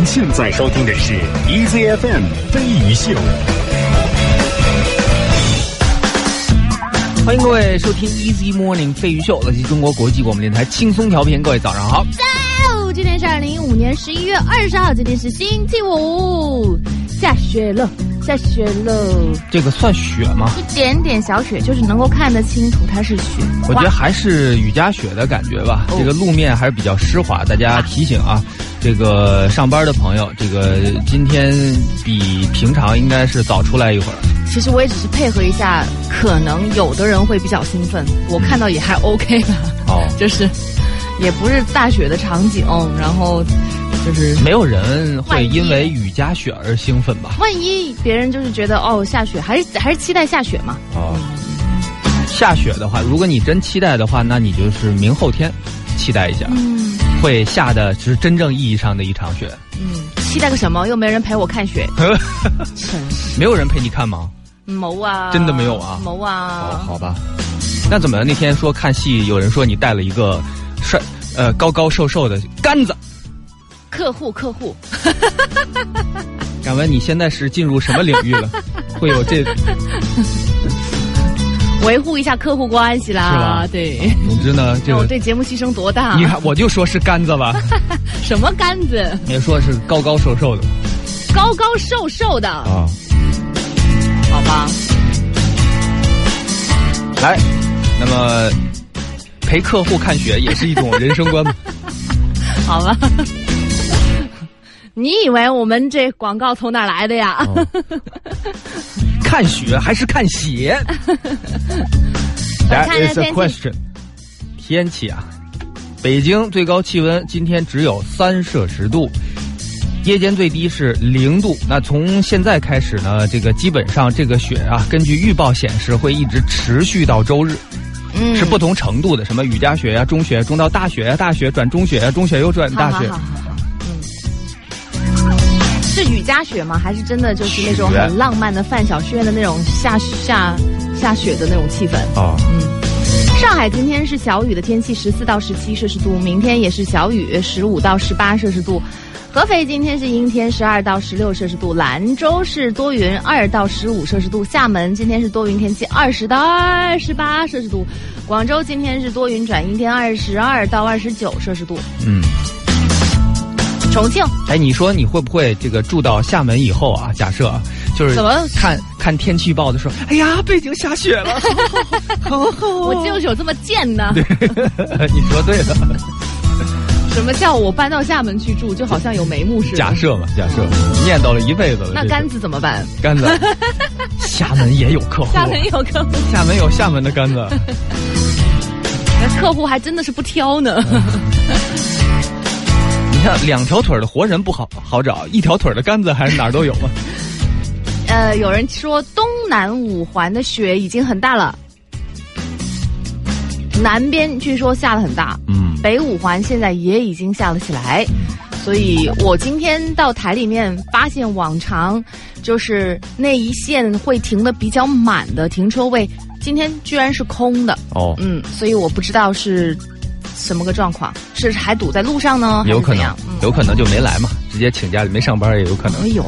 您现在收听的是 EZFM 飞鱼秀。欢迎各位收听 Easy Morning 飞鱼秀，来自中国国际广播电台轻松调频。各位早上好，哦，今天是二零一五年十一月二十号，今天是星期五，下雪了，下雪喽，这个算雪吗？一点点小雪，就是能够看得清楚它是雪。我觉得还是雨夹雪的感觉吧。哦这个路面还是比较湿滑，大家提醒啊，这个上班的朋友，这个今天比平常应该是早出来一会儿。其实我也只是配合一下，可能有的人会比较兴奋，我看到也还 OK 吧，哦，就是也不是大雪的场景，然后就是没有人会因为雨夹雪而兴奋吧？万一别人就是觉得哦下雪，还是还是期待下雪嘛。哦，下雪的话，如果你真期待的话，那你就是明后天期待一下，嗯会下的是真正意义上的一场雪。嗯，期待个什么？又没人陪我看雪，真是没有人陪你看吗？谋啊！真的没有啊谋哦，啊！好吧。那怎么那天说看戏，有人说你带了一个帅呃高高瘦瘦的杆子？客户客户，敢问你现在是进入什么领域了？会有这维护一下客户关系啦是啦吧。对，总之呢，这我个对节目牺牲多大？你看我就说是杆子吧，什么杆子？你说是高高瘦瘦的高高瘦瘦的，啊。好吧？来，那么陪客户看雪也是一种人生观吧。好吧。你以为我们这广告从哪来的呀？哦 看雪还是看鞋来看一？That 下 is a 天气 question。天气啊，北京最高气温今天只有三摄氏度，夜间最低是零度。那从现在开始呢，这个基本上这个雪啊，根据预报显示会一直持续到周日，嗯是不同程度的，什么雨夹雪呀、中雪、中到大雪呀、大雪转中雪呀、中雪又转大雪好好好。是雨夹雪吗？还是真的就是那种很浪漫的范晓萱的那种下下下雪的那种气氛？哦，上海今天是小雨的天气，十四到十七摄氏度，明天也是小雨，十五到十八摄氏度。合肥今天是阴天，十二到十六摄氏度；兰州是多云，二到十五摄氏度；厦门今天是多云天气，二十到二十八摄氏度；广州今天是多云转阴天，二十二到二十九摄氏度；嗯。重庆哎，你说你会不会这个住到厦门以后啊？假设啊就是怎么看看天气预报的时候，哎呀，北京下雪了，好好好我就是有这么贱呢。你说对了，什么叫我搬到厦门去住，就好像有眉目似的。假设嘛，假设念叨了一辈子了。那杆子怎么办？杆子，厦门也有客户，厦门有客户，厦门有厦门的杆子，那客户还真的是不挑呢。你看两条腿的活人不好好找，一条腿的杆子还是哪儿都有嘛。呃，有人说东南五环的雪已经很大了，南边据说下的很大，嗯，北五环现在也已经下了起来。所以我今天到台里面发现，往常就是那一线会停的比较满的停车位，今天居然是空的。哦，嗯，所以我不知道是什么个状况，是还堵在路上呢，有可能有可能就没来嘛，直接请假没上班也有可能哎。呦，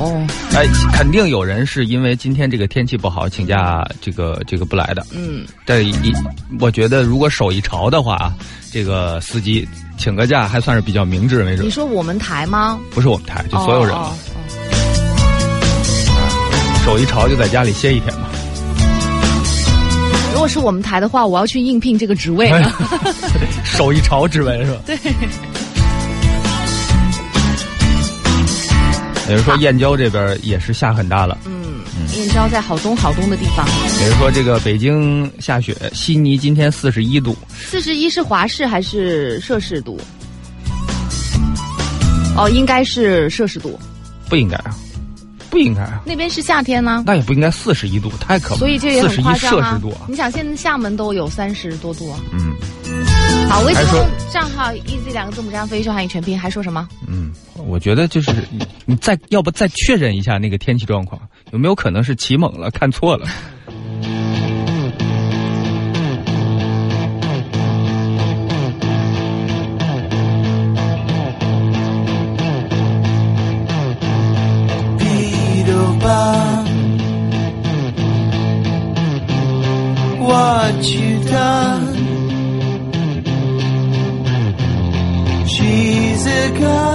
哎，肯定有人是因为今天这个天气不好，请假这个这个不来的。嗯，但一，我觉得如果手一潮的话啊，这个司机请个假还算是比较明智没准你。说我们台吗？不是我们台，就所有人嘛哦，哦手一潮就在家里歇一天嘛。如果是我们台的话，我要去应聘这个职位。手一朝之文是吧？对，有人说燕郊这边也是下很大了，嗯，燕郊在好东好东的地方，有人说这个北京下雪，悉尼今天四十一度，四十一是华氏还是摄氏度？哦，应该是摄氏度。不应该啊，不应该啊，那边是夏天呢，那也不应该四十一度，太可怕了。所以这也很夸张啊摄氏度啊。你想，现在厦门都有三十多度啊。嗯好，微信公账号 easy 两个字母加上飞鱼秀汉语全拼，还说什么？嗯，我觉得就是你你再要不再确认一下那个天气状况，有没有可能是起猛了，看错了？God.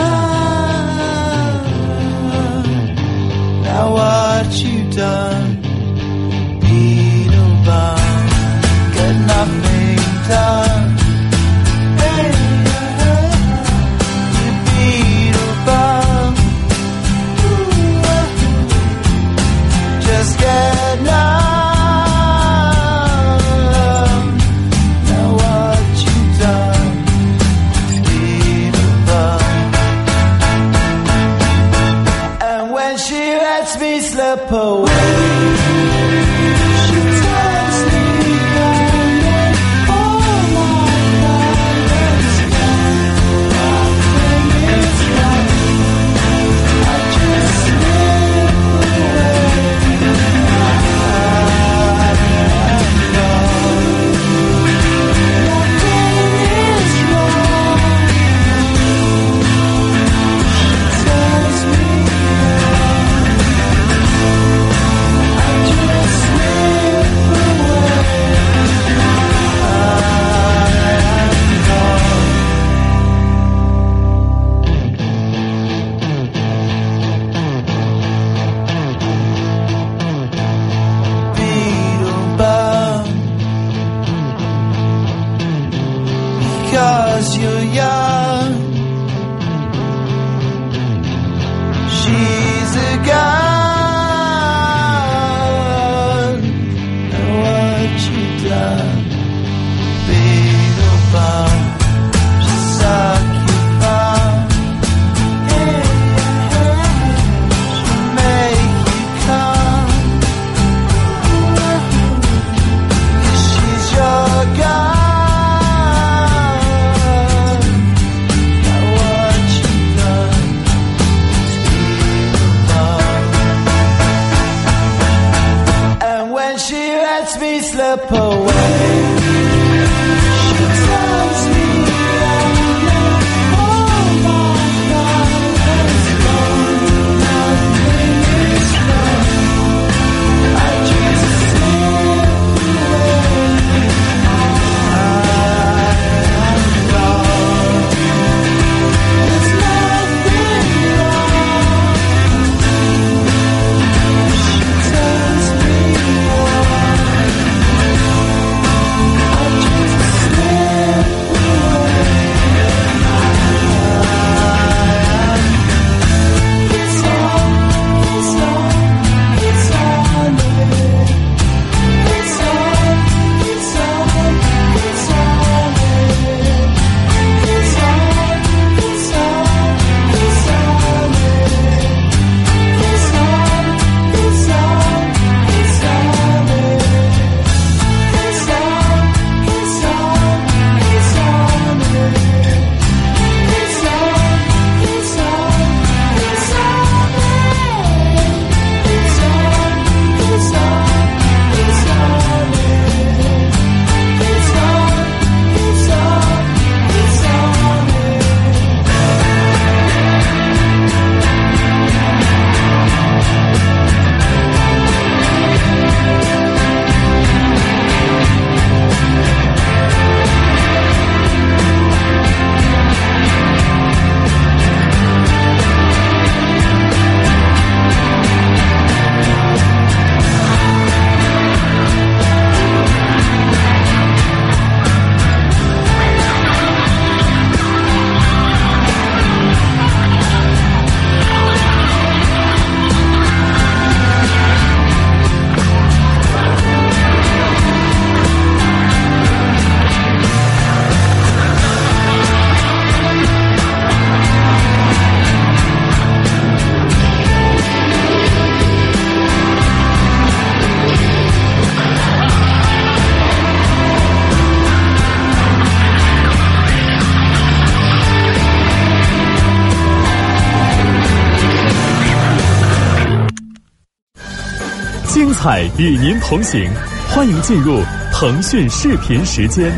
精彩与您同行，欢迎进入腾讯视频时间。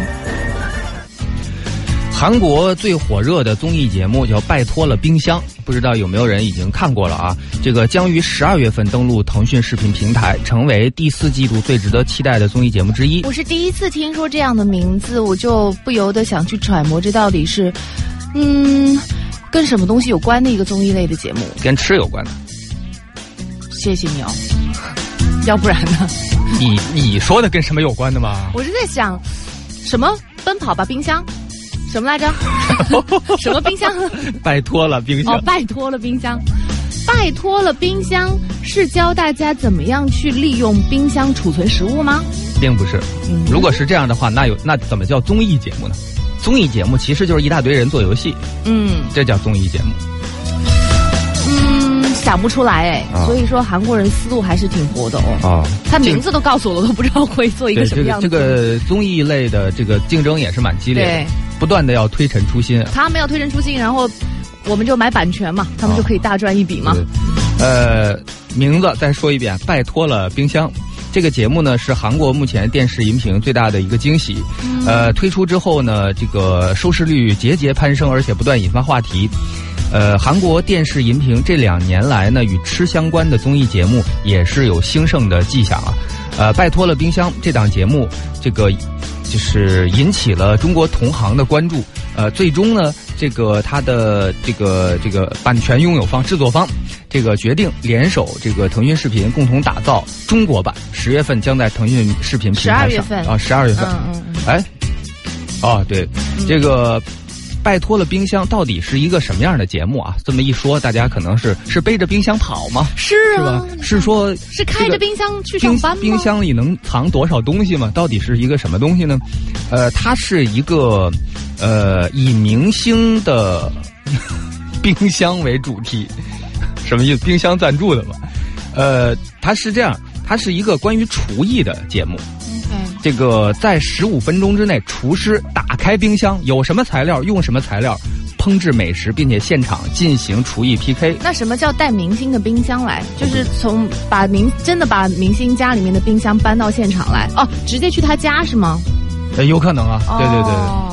韩国最火热的综艺节目叫《拜托了冰箱》，不知道有没有人已经看过了啊？这个将于十二月份登陆腾讯视频平台，成为第四季度最值得期待的综艺节目之一。我是第一次听说这样的名字，我就不由得想去揣摩这到底是，嗯，跟什么东西有关的一个综艺类的节目。跟吃有关的。谢谢你哦，要不然呢？你你说的跟什么有关的吗？我是在想，什么奔跑吧冰箱，什么来着？什么冰箱？拜托了冰箱。哦，拜托了冰箱，拜托了冰箱是教大家怎么样去利用冰箱储存食物吗？并不是。嗯如果是这样的话，那有那怎么叫综艺节目呢？综艺节目其实就是一大堆人做游戏，嗯这叫综艺节目。嗯，想不出来哎，啊所以说韩国人思路还是挺活的哦。啊，他名字都告诉我了，我都不知道会做一个什么样的。这个这个综艺类的这个竞争也是蛮激烈的对，不断的要推陈出新。他们要推陈出新，然后我们就买版权嘛，他们就可以大赚一笔嘛。对呃，名字再说一遍，拜托了冰箱。这个节目呢是韩国目前电视荧屏最大的一个惊喜，呃，推出之后呢，这个收视率节节攀升，而且不断引发话题。呃，韩国电视荧屏这两年来呢，与吃相关的综艺节目也是有兴盛的迹象啊。呃，拜托了冰箱这档节目，这个就是引起了中国同行的关注。呃，最终呢，这个它的这个这个版权拥有方、制作方，这个决定联手这个腾讯视频共同打造中国版，十月份将在腾讯视频平台上。十二月份上啊，十二月份，嗯嗯嗯，哎，哦，对，这个。拜托了冰箱到底是一个什么样的节目啊？这么一说，大家可能是是背着冰箱跑吗？是是吧啊，？是说是开着冰箱去冰上班吗？冰箱里能藏多少东西吗？到底是一个什么东西呢？呃，它是一个呃以明星的 冰箱为主题，什么意思？冰箱赞助的嘛？呃，它是这样，它是一个关于厨艺的节目。嗯，这个在十五分钟之内，厨师打开冰箱，有什么材料用什么材料，烹制美食，并且现场进行厨艺 PK。那什么叫带明星的冰箱来？就是从把明真的把明星家里面的冰箱搬到现场来哦，直接去他家是吗？呃，有可能啊，对对对对。哦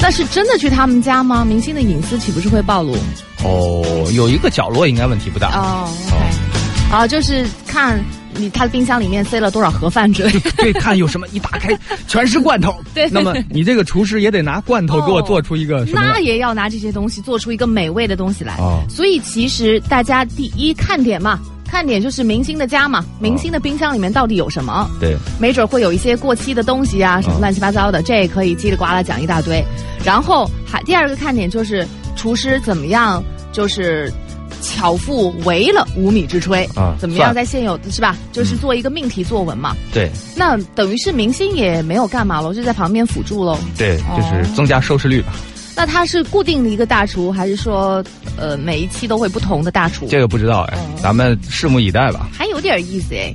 那是真的去他们家吗？明星的隐私岂不是会暴露？哦，有一个角落应该问题不大。哦，OK，啊，就是看你他的冰箱里面塞了多少盒饭之类的。对，看有什么一打开 全是罐头。对那么你这个厨师也得拿罐头给我做出一个？那也要拿这些东西做出一个美味的东西来。哦所以其实大家第一看点嘛，看点就是明星的家嘛，明星的冰箱里面到底有什么？对，没准会有一些过期的东西啊，什么乱七八糟的，这也可以叽里呱啦讲一大堆。然后还第二个看点就是厨师怎么样，就是巧妇为了无米之炊啊怎么样在现有的是吧？就是做一个命题作文嘛。对那等于是明星也没有干嘛喽，就在旁边辅助喽。对，哦就是增加收视率吧。那他是固定的一个大厨，还是说呃每一期都会不同的大厨？这个不知道哎，哦咱们拭目以待吧。还有点意思哎，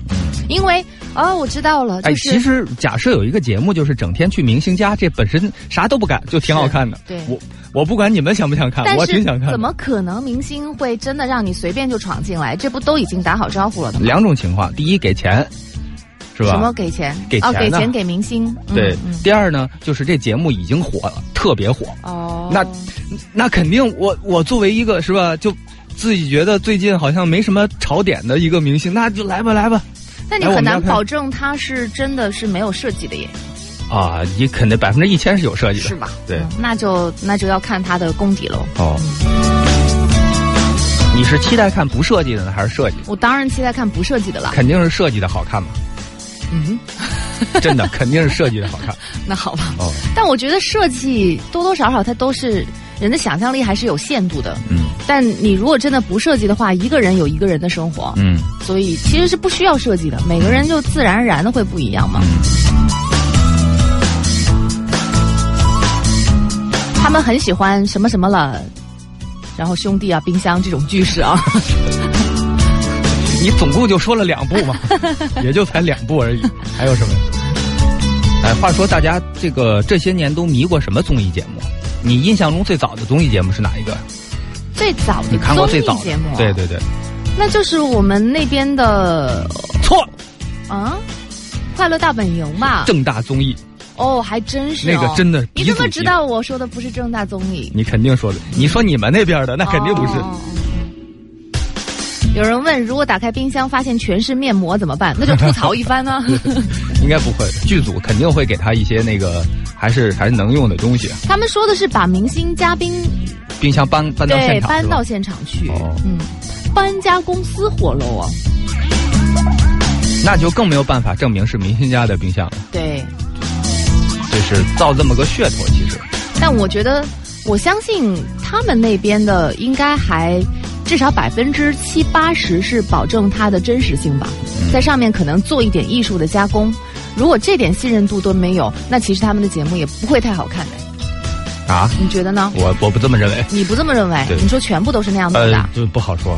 因为哦我知道了，哎，就是其实假设有一个节目，就是整天去明星家，这本身啥都不干，就挺好看的。对我我不管你们想不想看，我挺想看。怎么可能明星会真的让你随便就闯进来？这不都已经打好招呼了吗？两种情况，第一给钱，是吧？什么给钱？给钱哦，给钱给明星。嗯对，嗯第二呢，就是这节目已经火了，特别火。哦，那那肯定我，我作为一个是吧，就自己觉得最近好像没什么潮点的一个明星，那就来吧来吧。那你很难保证他是真的是没有设计的耶，啊，你肯定百分之一千是有设计的，是吧？对嗯那就那就要看他的功底喽。哦。你是期待看不设计的呢，还是设计？我当然期待看不设计的了。肯定是设计的好看嘛，嗯，真的肯定是设计的好看。那好吧。哦，但我觉得设计多多少少它都是人的想象力还是有限度的。嗯但你如果真的不设计的话，一个人有一个人的生活，嗯所以其实是不需要设计的，每个人就自然而然的会不一样嘛。他们很喜欢什么什么了，然后兄弟啊、冰箱这种句式啊，你总共就说了两部嘛，也就才两部而已，还有什么？哎，话说大家这个这些年都迷过什么综艺节目？你印象中最早的综艺节目是哪一个？最早的你看过最早的节目，对，对对，那就是我们那边的错，啊，《快乐大本营》吧？正大综艺哦，还真是、哦、那个真的你怎么知道我说的不是正大综艺？你肯定说的，你说你们那边的那肯定不是。哦。有人问，如果打开冰箱发现全是面膜怎么办？那就吐槽一番 呢、应该不会，剧组肯定会给他一些那个还是还是能用的东西。啊。他们说的是把明星嘉宾冰箱搬搬到对现场搬到现场去，哦。嗯，搬家公司火了啊，那就更没有办法证明是明星家的冰箱了，对。就是造这么个噱头。其实，但我觉得，我相信他们那边的应该还至少百分之七八十是保证它的真实性吧，嗯在上面可能做一点艺术的加工。如果这点信任度都没有，那其实他们的节目也不会太好看的。啊，你觉得呢？我我不这么认为。你不这么认为？你说全部都是那样子的？呃，就不好说。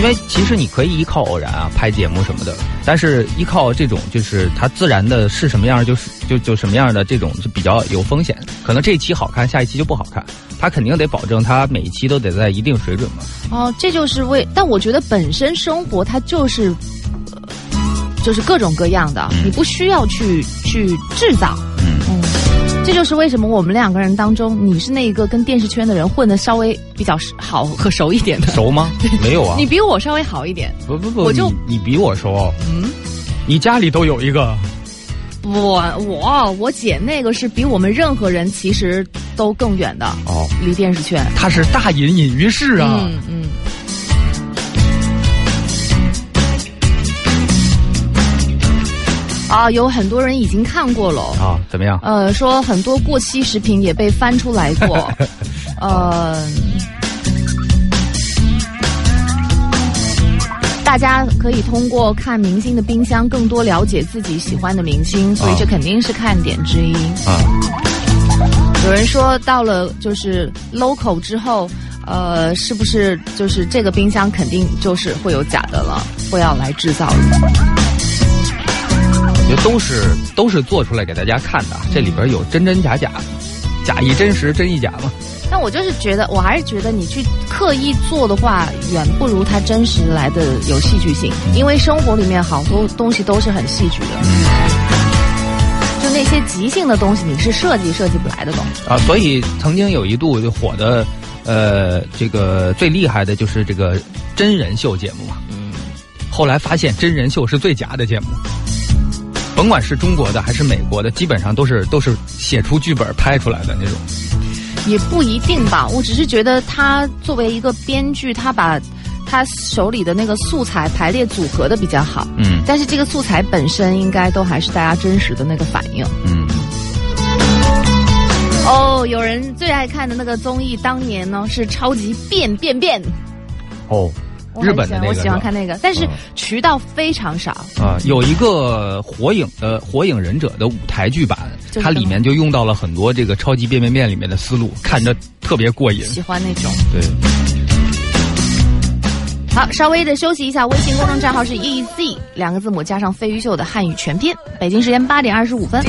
因为其实你可以依靠偶然啊拍节目什么的，但是依靠这种就是它自然的是什么样就是就就什么样的这种是比较有风险，可能这一期好看，下一期就不好看，他肯定得保证它每一期都得在一定水准嘛。哦，这就是为，但我觉得本身生活它就是，呃就是各种各样的，你不需要去去制造。这就是为什么我们两个人当中，你是那一个跟电视圈的人混的稍微比较好和熟一点的，熟吗？没有啊你，比我稍微好一点。不不不，我就你你比我熟，嗯，你家里都有一个。我我我姐那个是比我们任何人其实都更远的，哦，离电视圈。她是大隐隐于市啊。嗯嗯。啊，有很多人已经看过了。啊，怎么样？呃，说很多过期食品也被翻出来过，呃，大家可以通过看明星的冰箱，更多了解自己喜欢的明星，所以啊这肯定是看点之一。啊，有人说到了就是 local 之后，呃，是不是就是这个冰箱肯定就是会有假的了，会要来制造了？我觉得都是都是做出来给大家看的，这里边有真真假假，假亦真实，真亦假嘛。但我就是觉得，我还是觉得你去刻意做的话，远不如它真实来的有戏剧性。因为生活里面好多东西都是很戏剧的，就那些即兴的东西，你是设计设计不来的东西。啊，所以曾经有一度就火的，呃，这个最厉害的就是这个真人秀节目嘛。嗯，后来发现真人秀是最假的节目，甭管是中国的还是美国的，基本上都是都是写出剧本拍出来的那种。也不一定吧。我只是觉得他作为一个编剧，他把他手里的那个素材排列组合的比较好。嗯但是这个素材本身应该都还是大家真实的那个反应。嗯，哦，有人最爱看的那个综艺，当年呢是超级变变变。哦，日本的那个我喜欢看那个，但是嗯渠道非常少。啊，有一个火影的《火影忍者》的舞台剧版，它里面就用到了很多这个超级变变变里面的思路，看着特别过瘾。喜欢那种。对，好，稍微的休息一下。微信公众账号是 EZ 两个字母加上飞鱼秀的汉语全拼。北京时间八点二十五分。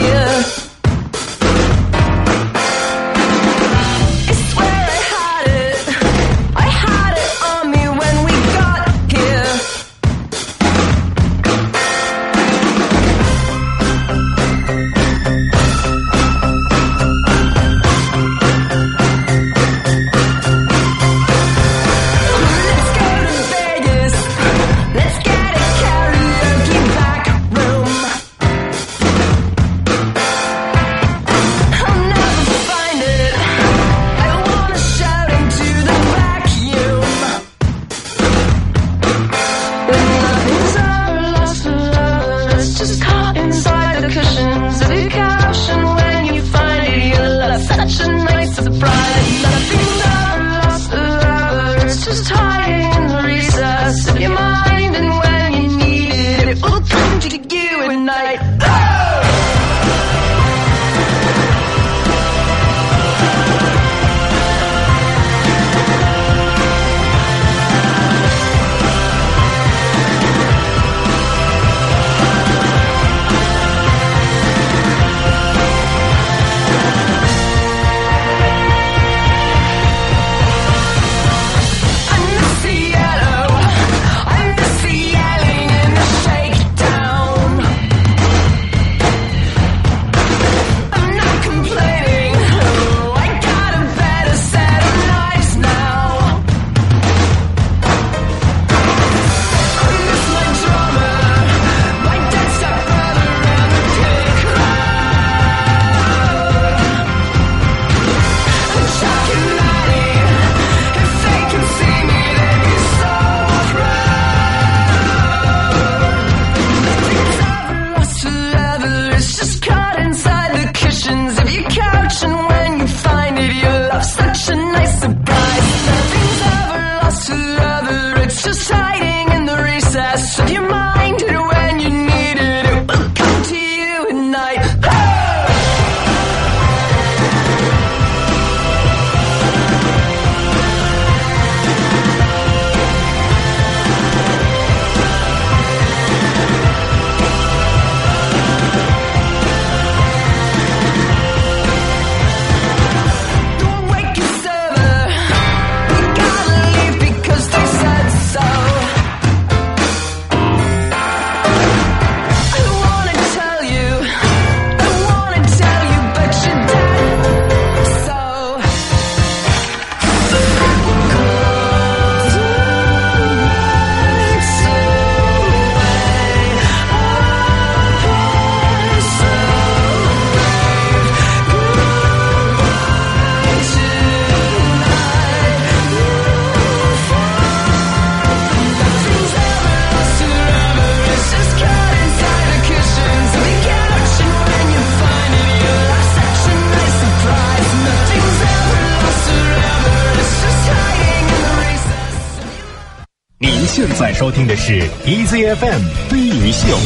EZFM 飞鱼秀。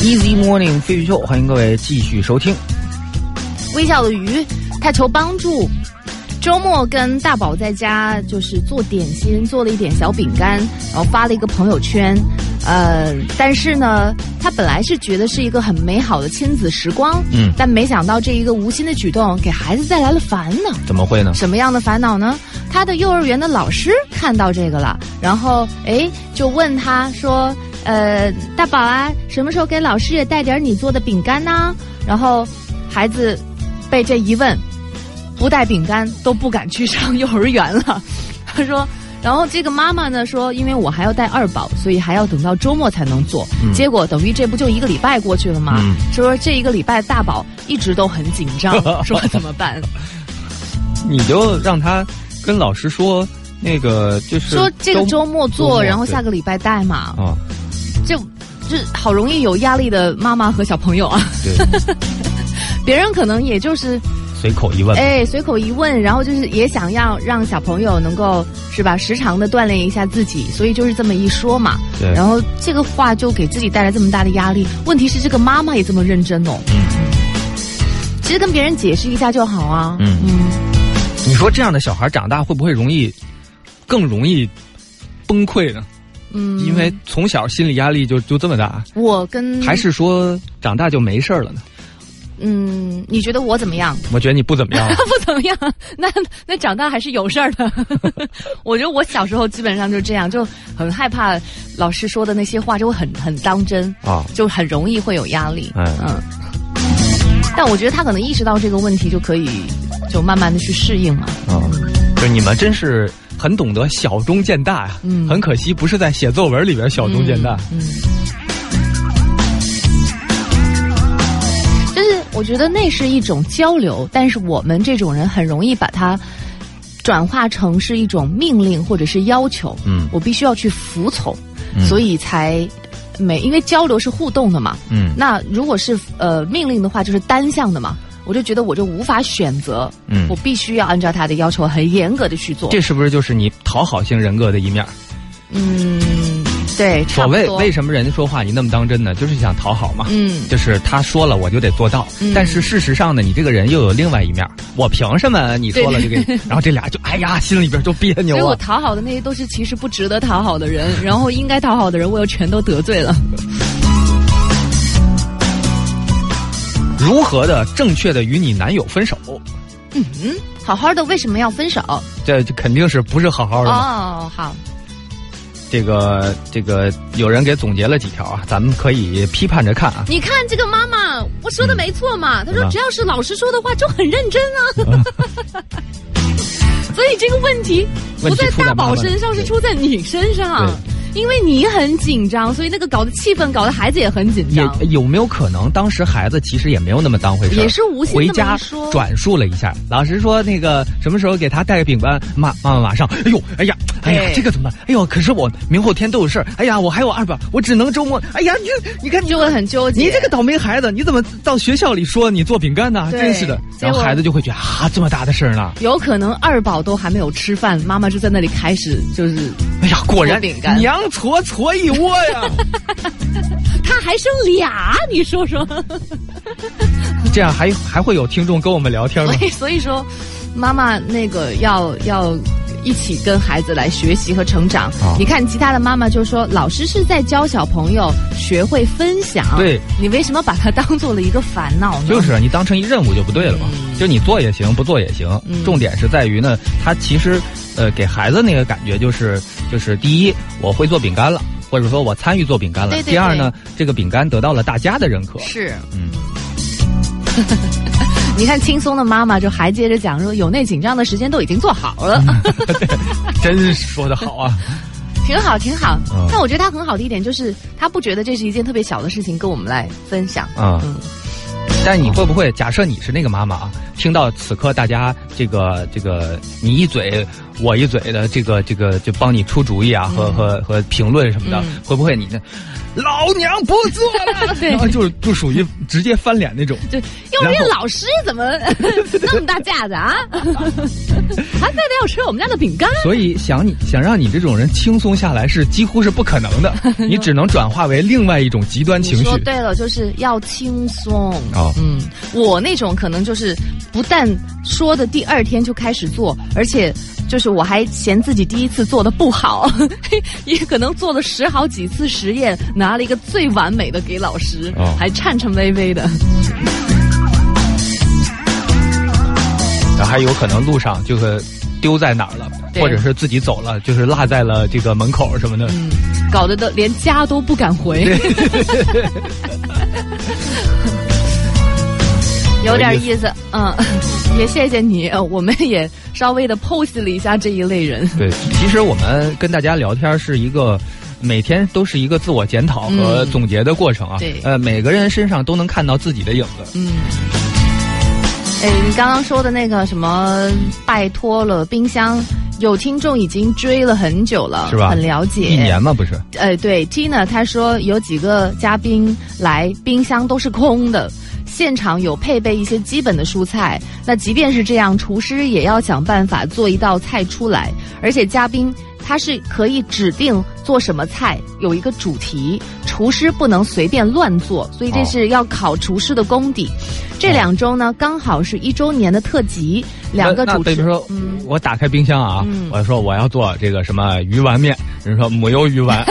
Easy Morning 飞鱼秀，欢迎各位继续收听。微笑的鱼，他求帮助。周末跟大宝在家就是做点心，做了一点小饼干，然后发了一个朋友圈。呃，但是呢，他本来是觉得是一个很美好的亲子时光，嗯但没想到这一个无心的举动给孩子带来了烦恼。怎么会呢？什么样的烦恼呢？他的幼儿园的老师看到这个了，然后哎就问他说：“呃，大宝啊，什么时候给老师也带点你做的饼干呢？”然后孩子被这一问，不带饼干都不敢去上幼儿园了。他说。然后这个妈妈呢说，因为我还要带二宝，所以还要等到周末才能做。结果等于这不就一个礼拜过去了吗？嗯说这一个礼拜大宝一直都很紧张，说怎么办？你就让他跟老师说，那个就是说这个周末做，末然后下个礼拜带嘛，啊，就就好容易有压力的妈妈和小朋友啊，对，别人可能也就是随口一问，哎随口一问，然后就是也想要让小朋友能够是吧时常的锻炼一下自己，所以就是这么一说嘛，对。然后这个话就给自己带来这么大的压力。问题是这个妈妈也这么认真哦，嗯。其实跟别人解释一下就好啊，嗯。嗯你说这样的小孩长大会不会容易更容易崩溃呢？嗯，因为从小心理压力就就这么大，我跟还是说长大就没事儿了呢？嗯，你觉得我怎么样？我觉得你不怎么样。不怎么样，那那长大还是有事儿的。我觉得我小时候基本上就这样，就很害怕老师说的那些话，就会很很当真啊就很容易会有压力。嗯嗯，但我觉得他可能意识到这个问题，就可以就慢慢的去适应嘛。啊，就你们真是很懂得小中见大呀。嗯很可惜不是在写作文里边小中见大。嗯，就是我觉得那是一种交流，但是我们这种人很容易把它转化成是一种命令或者是要求。嗯我必须要去服从，嗯所以才没因为交流是互动的嘛。嗯那如果是呃命令的话，就是单向的嘛。我就觉得我就无法选择，嗯我必须要按照他的要求很严格的去做。这是不是就是你讨好型人格的一面儿？嗯，对，差所谓。为什么人家说话你那么当真呢？就是想讨好嘛。嗯就是他说了我就得做到，嗯但是事实上呢，你这个人又有另外一面，我凭什么你说了就对给？然后这俩就哎呀，心里边就别扭所以我啊。讨好的那些都是其实不值得讨好的人，然后应该讨好的人我又全都得罪了。如何的正确的与你男友分手？嗯，好好的为什么要分手？这这肯定是不是好好的嘛？哦，好，这个这个有人给总结了几条啊，咱们可以批判着看啊。你看这个妈妈，我说的没错嘛。她说啊只要是老师说的话就很认真啊。所以这个问题不在大宝身上，是出在你身上。因为你很紧张，所以那个搞得气氛搞得孩子也很紧也张。有没有可能，当时孩子其实也没有那么当回事也是无心回家转述了一下，老师说那个什么时候给他带个饼干，妈妈妈马上，哎呦，哎呀，哎呀，这个怎么办？哎呦，可是我明后天都有事儿，哎呀，我还有二宝，我只能周末，哎呀，你你看你就会很纠结。你这个倒霉孩子，你怎么到学校里说你做饼干呢？真是的，然后孩子就会觉得啊，这么大的事儿呢，有可能二宝都还没有吃饭，妈妈就在那里开始就是，哎呀，果然饼干娘矬矬一窝呀。他还生俩，你说说。这样还还会有听众跟我们聊天吗所？以所以说，妈妈那个要要一起跟孩子来学习和成长。啊你看其他的妈妈就说，老师是在教小朋友学会分享。对，你为什么把它当做了一个烦恼呢？就是你当成一任务就不对了嘛，就你做也行，不做也行。嗯重点是在于呢，他其实呃给孩子那个感觉就是就是第一，我会做饼干了，或者说我参与做饼干了。对对第二呢，这个饼干得到了大家的认可。是。嗯，你看轻松的妈妈就还接着讲说，有那紧张的时间都已经做好了，真是说的好啊。挺好挺好。嗯但我觉得她很好的一点就是，她不觉得这是一件特别小的事情，跟我们来分享。啊嗯但你会不会假设你是那个妈妈啊？听到此刻大家这个这个你一嘴我一嘴的这个这个就帮你出主意啊和和和评论什么的，嗯会不会你呢？老娘不做了，对 然后就就属于直接翻脸那种。就幼儿园老师怎么 那么大架子啊？还非得要吃我们家的饼干。所以想你想让你这种人轻松下来是几乎是不可能的，你只能转化为另外一种极端情绪。说对了，就是要轻松。哦嗯，我那种可能就是不但说的第二天就开始做，而且就是我还嫌自己第一次做的不好，也可能做了十好几次实验，拿了一个最完美的给老师，哦还颤颤巍巍的。然后还有可能路上就是丢在哪儿了，或者是自己走了，就是落在了这个门口什么的。嗯，搞得都连家都不敢回。有点意思，嗯，也谢谢你，呃我们也稍微的剖析了一下这一类人。对，其实我们跟大家聊天是一个。每天都是一个自我检讨和嗯总结的过程啊。对呃，每个人身上都能看到自己的影子。嗯，哎，你刚刚说的那个什么，拜托了冰箱，有听众已经追了很久了，是吧很了解。一年嘛，不是？呃，对，Tina 她说有几个嘉宾来，冰箱都是空的。现场有配备一些基本的蔬菜，那即便是这样，厨师也要想办法做一道菜出来，而且嘉宾他是可以指定做什么菜，有一个主题，厨师不能随便乱做，所以这是要考厨师的功底。这两周呢，刚好是一周年的特辑，两个主持那比如说，嗯我打开冰箱啊，嗯我说我要做这个什么鱼丸面，人说母油鱼丸，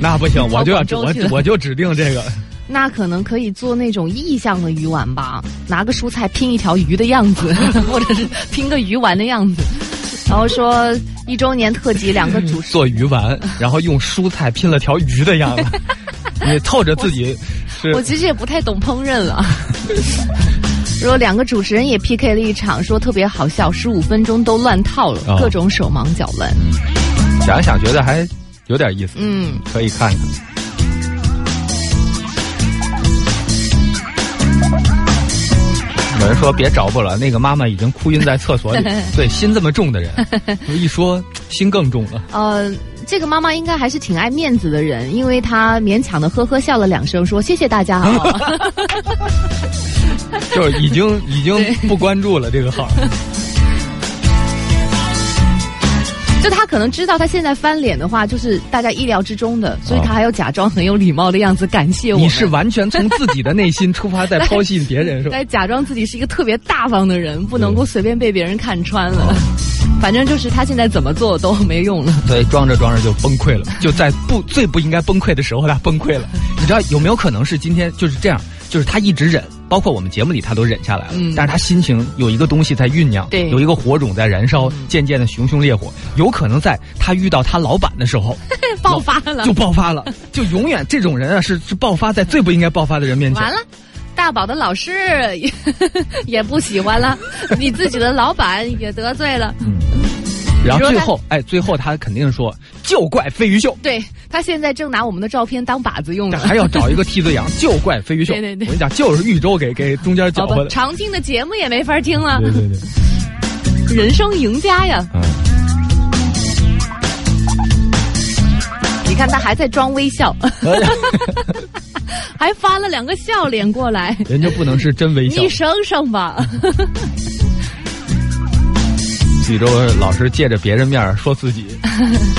那不行，我就要我我就指定这个。那可能可以做那种意象的鱼丸吧，拿个蔬菜拼一条鱼的样子，或者是拼个鱼丸的样子。然后说一周年特辑，两个主持做鱼丸，然后用蔬菜拼了条鱼的样子，也凑着自己是我其实也不太懂烹饪了。说两个主持人也 PK 了一场，说特别好笑，十五分钟都乱套了，哦各种手忙脚乱。想想觉得还有点意思，嗯，可以看看。人说别找我了，那个妈妈已经哭晕在厕所里。对，心这么重的人，一说心更重了。呃，这个妈妈应该还是挺爱面子的人，因为她勉强的呵呵笑了两声，说谢谢大家啊。就是已经已经不关注了这个号。就他可能知道他现在翻脸的话，就是大家意料之中的，所以他还要假装很有礼貌的样子感谢我。你是完全从自己的内心出发，在 抛弃别人是吧？在假装自己是一个特别大方的人，不能够随便被别人看穿了。反正就是他现在怎么做都没用了。对，装着装着就崩溃了，就在不最不应该崩溃的时候，他崩溃了。你知道有没有可能是今天就是这样？就是他一直忍，包括我们节目里他都忍下来了，嗯但是他心情有一个东西在酝酿，对有一个火种在燃烧，渐渐的熊熊烈火，有可能在他遇到他老板的时候 爆发了就爆发了，就永远这种人啊是是爆发在最不应该爆发的人面前。完了。大宝的老师也 也不喜欢了，你自己的老板也得罪了。然后最后，哎，最后他肯定说就怪飞鱼秀，对他现在正拿我们的照片当靶子用呢。还要找一个替罪羊，就怪飞鱼秀。对对对我跟你讲，就是豫州给给中间搅和，的。常听的节目也没法听了。对对对，人生赢家呀！嗯，你看他还在装微笑，还发了两个笑脸过来。人家不能是真微笑你。省省吧。豫州老是借着别人面儿说自己，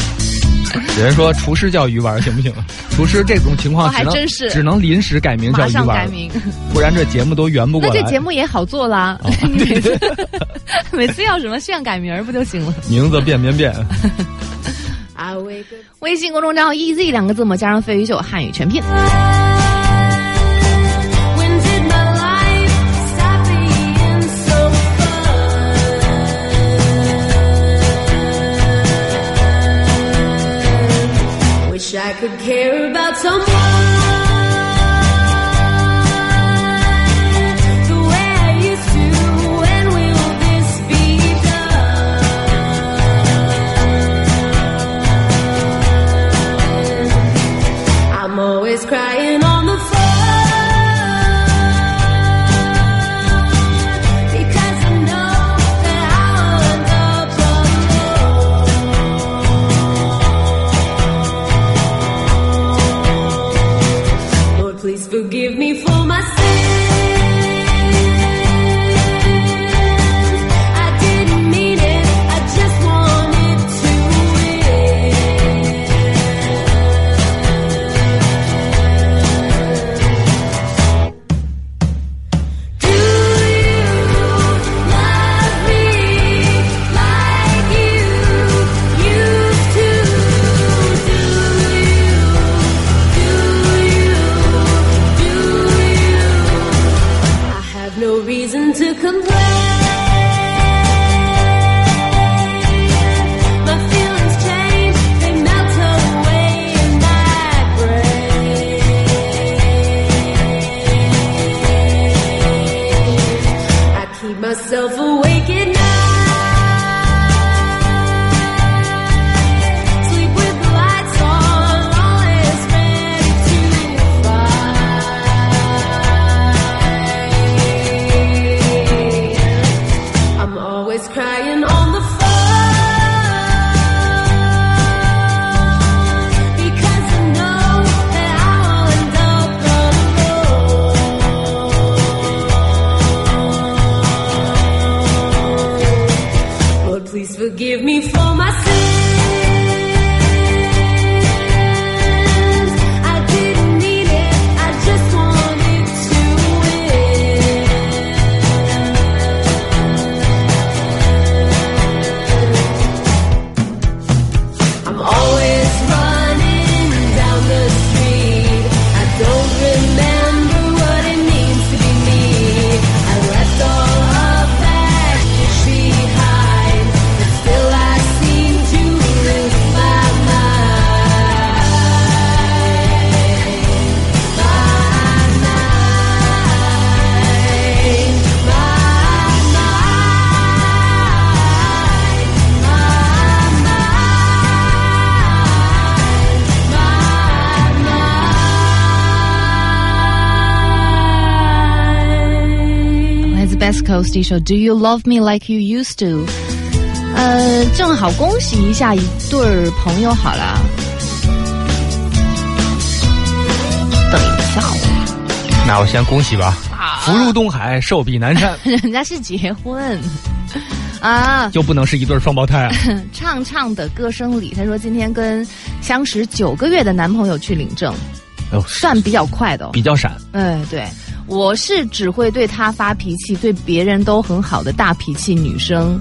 有人说厨师叫鱼丸行不行啊？厨师这种情况哦只能还真是只能临时改名叫鱼丸改名，不然这节目都圆不过来。那这节目也好做啦。哦 每次每次要什么炫改名儿不就行了？名字变变变，微信公众账号 “easy” 两个字母加上“飞鱼秀”汉语全拼。I could care about someone. Way no reason to complain. 一首《Do You Love Me Like You Used To》。呃，正好恭喜一下一对儿朋友好了。等一下哦，那我先恭喜吧，福如东海，寿比南山，人家是结婚啊。就不能是一对双胞胎啊？畅畅的歌声里，他说今天跟相识九个月的男朋友去领证，算比较快的、哦。比较闪，哎，对，我是只会对他发脾气，对别人都很好的大脾气女生。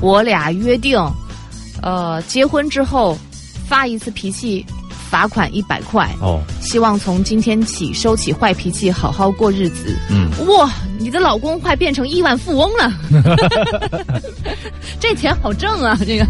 我俩约定，呃，结婚之后发一次脾气，罚款一百块。哦，希望从今天起收起坏脾气，好好过日子。嗯，哇，你的老公快变成亿万富翁了，这钱好挣啊！这个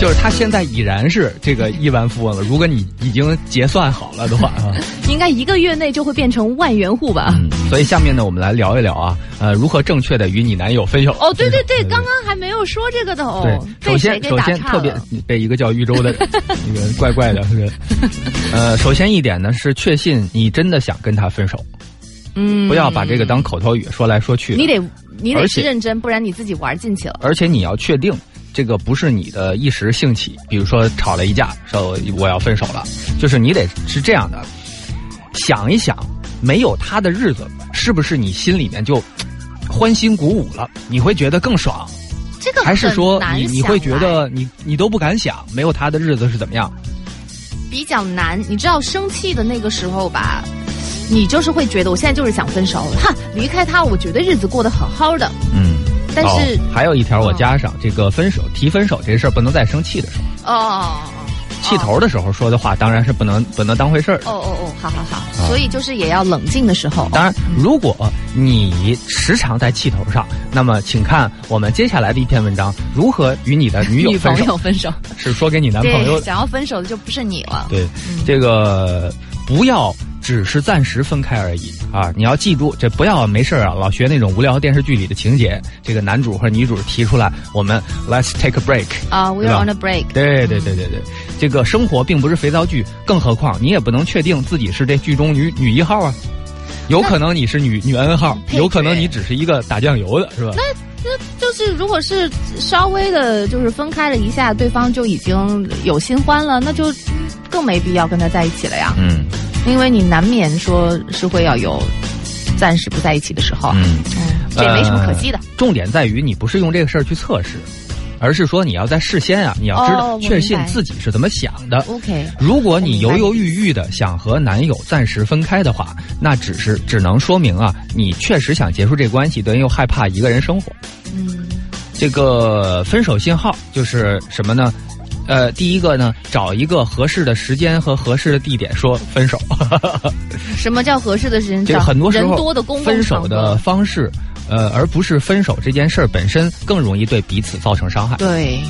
就是他现在已然是这个亿万富翁了。如果你已经结算好了的话 啊，应该一个月内就会变成万元户吧？嗯，所以下面呢，我们来聊一聊啊，呃，如何正确的与你男友分手。哦，对对对，刚刚还没有说这个的哦。对，首先首先特别被一个叫豫州的 那个怪怪的人，呃，首先一点呢是确信你真的想跟他分手，嗯，不要把这个当口头语说来说去。你得你得是认真，不然你自己玩进去了。而且你要确定这个不是你的一时兴起，比如说吵了一架，说我要分手了，就是你得是这样的，想一想，没有他的日子，是不是你心里面就欢欣鼓舞了？你会觉得更爽，这个还是说你你会觉得你你都不敢想，没有他的日子是怎么样？比较难？你知道生气的那个时候吧，你就是会觉得我现在就是想分手，哈，离开他，我觉得日子过得好好的。嗯，但是哦还有一条我嗯加上，这个分手提分手这事儿不能在生气的时候，哦，气头的时候说的话当然是不能不能当回事儿的。哦哦哦，好好好，所以就是也要冷静的时候。当然，如果你时常在气头上，那么请看我们接下来的一篇文章：如何与你的女友 女分手。朋友分手，是说给你男朋友，想要分手的就不是你了。对，这个不要只是暂时分开而已啊！你要记住，这不要没事儿啊，老学那种无聊电视剧里的情节。这个男主或者女主提出来，我们 let's take a break。啊，We're on a break。对对对对对，这个生活并不是肥皂剧，更何况你也不能确定自己是这剧中女女一号啊，有可能你是女女 N 号，有可能你只是一个打酱油的，是吧？那那就是如果是稍微的，就是分开了一下，对方就已经有新欢了，那就更没必要跟他在一起了呀。嗯因为你难免说是会要有暂时不在一起的时候，嗯，嗯，这也没什么可惜的。呃重点在于你不是用这个事儿去测试，而是说你要在事先啊，你要知哦道我确信自己是怎么想的。OK，如果你犹犹豫豫的想和男友暂时分开的话，那只是只能说明啊，你确实想结束这关系，但又害怕一个人生活。嗯这个分手信号就是什么呢？呃，第一个呢，找一个合适的时间和合适的地点说分手。什么叫合适的时间？这找很多时候人多的公共分手的。方式，呃，而不是分手这件事儿本身更容易对彼此造成伤害。对，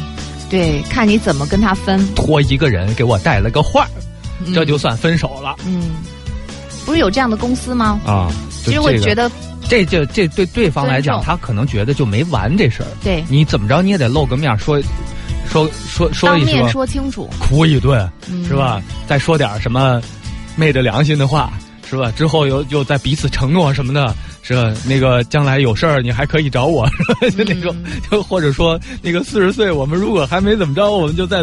对，看你怎么跟他分。托一个人给我带了个话这就算分手了嗯，不是有这样的公司吗？啊。其实我觉得得，这就这对对方来讲，他可能觉得就没完这事儿。对，你怎么着你也得露个面儿说说说说一当面说，说清楚，哭一顿嗯是吧？再说点什么昧着良心的话是吧？之后又又在彼此承诺什么的，是吧？那个将来有事儿你还可以找我，是吧？就那种，嗯就或者说那个四十岁我们如果还没怎么着，我们就在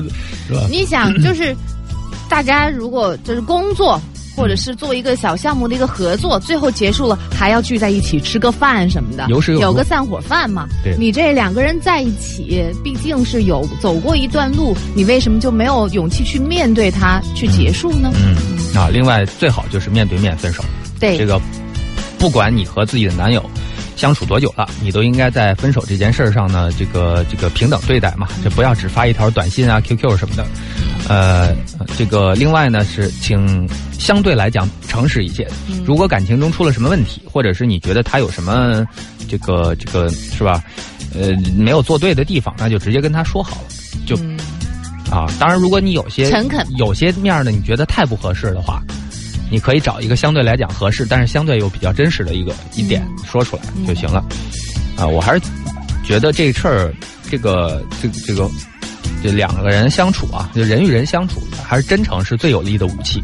是吧？你想，就是大家如果就是工作。或者是做一个小项目的一个合作，最后结束了还要聚在一起吃个饭什么的，有始有终个散伙饭嘛。对你这两个人在一起，毕竟是有走过一段路，你为什么就没有勇气去面对他，去结束呢？嗯啊，另外最好就是面对面分手。对，这个不管你和自己的男友相处多久了，你都应该在分手这件事上呢，这个这个平等对待嘛，这不要只发一条短信啊、QQ 什么的。呃，这个另外呢是，请相对来讲诚实一些。如果感情中出了什么问题，或者是你觉得他有什么这个这个是吧，呃，没有做对的地方，那就直接跟他说好了。就嗯啊，当然，如果你有些诚恳有些面儿呢，你觉得太不合适的话，你可以找一个相对来讲合适，但是相对又比较真实的一个一点嗯说出来就行了。啊，我还是觉得这事儿，这个这个这个这两个人相处啊，就人与人相处，还是真诚是最有力的武器。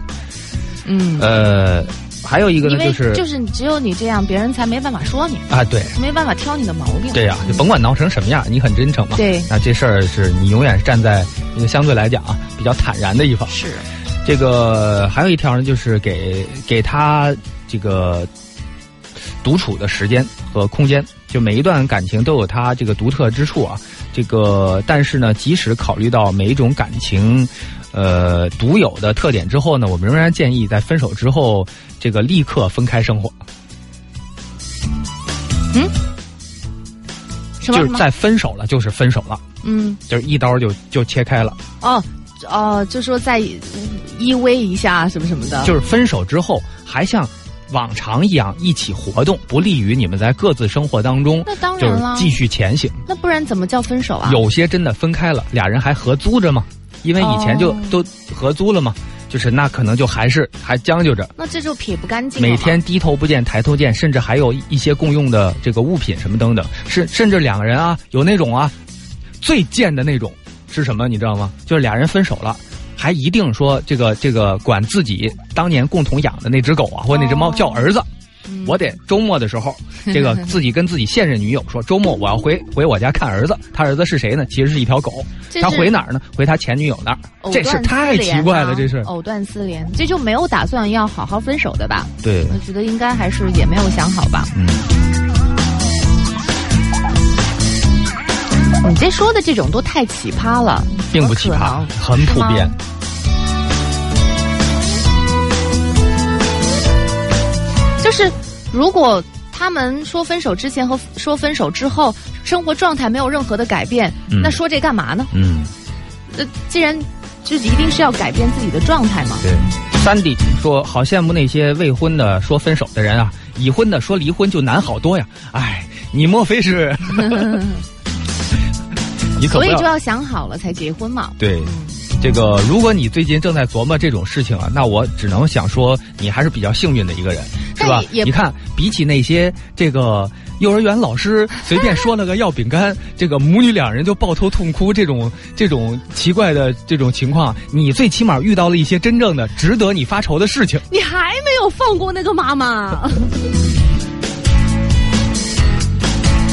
嗯，呃，还有一个呢，就是就是你只有你这样，别人才没办法说你，啊，对没办法挑你的毛病。对呀、就甭管闹成什么样，你很真诚嘛。对那这事儿是你永远是站在一个相对来讲啊比较坦然的一方。是，这个还有一条呢，就是给给他这个独处的时间和空间。就每一段感情都有它这个独特之处啊。这个但是呢，即使考虑到每一种感情，呃独有的特点之后呢，我们仍然建议在分手之后，这个立刻分开生活。就是什么什么？在分手了就是分手了，嗯，就是一刀就就切开了。哦哦，就说再依偎一下什么什么的，就是分手之后还像往常一样一起活动，不利于你们在各自生活当中那当就是然了，继续前行。那不然怎么叫分手啊？有些真的分开了，俩人还合租着嘛，因为以前就哦都合租了嘛，就是那可能就还是还将就着，那这就撇不干净。每天低头不见抬头见，甚至还有一些共用的这个物品什么等等，甚甚至两个人啊有那种啊最贱的那种是什么你知道吗？就是俩人分手了。还一定说这个这个管自己当年共同养的那只狗啊，或者那只猫哦叫儿子，嗯我得周末的时候，这个 自己跟自己现任女友说，周末我要回回我家看儿子。他儿子是谁呢？其实是一条狗。他回哪儿呢？回他前女友那儿。这是太奇怪了，这是。藕断丝连，这就没有打算要好好分手的吧？对，我觉得应该还是也没有想好吧。嗯，你这说的这种都太奇葩了，并不奇葩很普遍。就是如果他们说分手之前和说分手之后，生活状态没有任何的改变，嗯那说这干嘛呢？嗯，那，既然就一定是要改变自己的状态嘛。对。三弟说：“好羡慕那些未婚的说分手的人啊，已婚的说离婚就难好多呀。哎，你莫非是？你可所以就要想好了才结婚嘛。对。”这个，如果你最近正在琢磨这种事情啊，那我只能想说，你还是比较幸运的一个人，是吧？也你看，比起那些这个幼儿园老师随便说了个要饼干，这个母女两人就抱头痛哭这种这种奇怪的这种情况，你最起码遇到了一些真正的值得你发愁的事情。你还没有放过那个妈妈。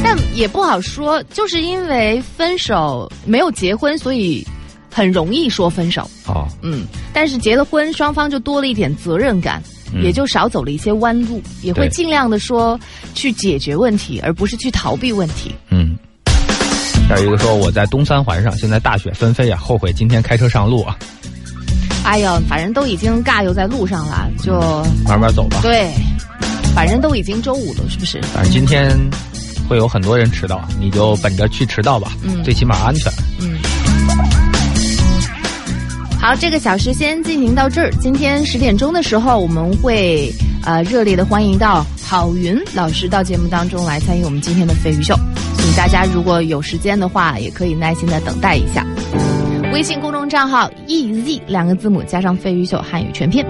但也不好说，就是因为分手没有结婚，所以很容易说分手。哦，嗯，但是结了婚，双方就多了一点责任感，嗯也就少走了一些弯路，也会尽量的说去解决问题，而不是去逃避问题。嗯。还有一个说我在东三环上，现在大雪纷飞啊，后悔今天开车上路啊，哎呦，反正都已经尬游在路上了，就慢慢走吧。对，反正都已经周五了，是不是？反正今天会有很多人迟到，你就本着去迟到吧，嗯最起码安全。嗯。好，这个小时先进行到这儿。今天十点钟的时候，我们会呃热烈的欢迎到郝云老师到节目当中来参与我们今天的飞鱼秀。请大家如果有时间的话，也可以耐心的等待一下。微信公众账号 ez 两个字母加上飞鱼秀汉语全拼。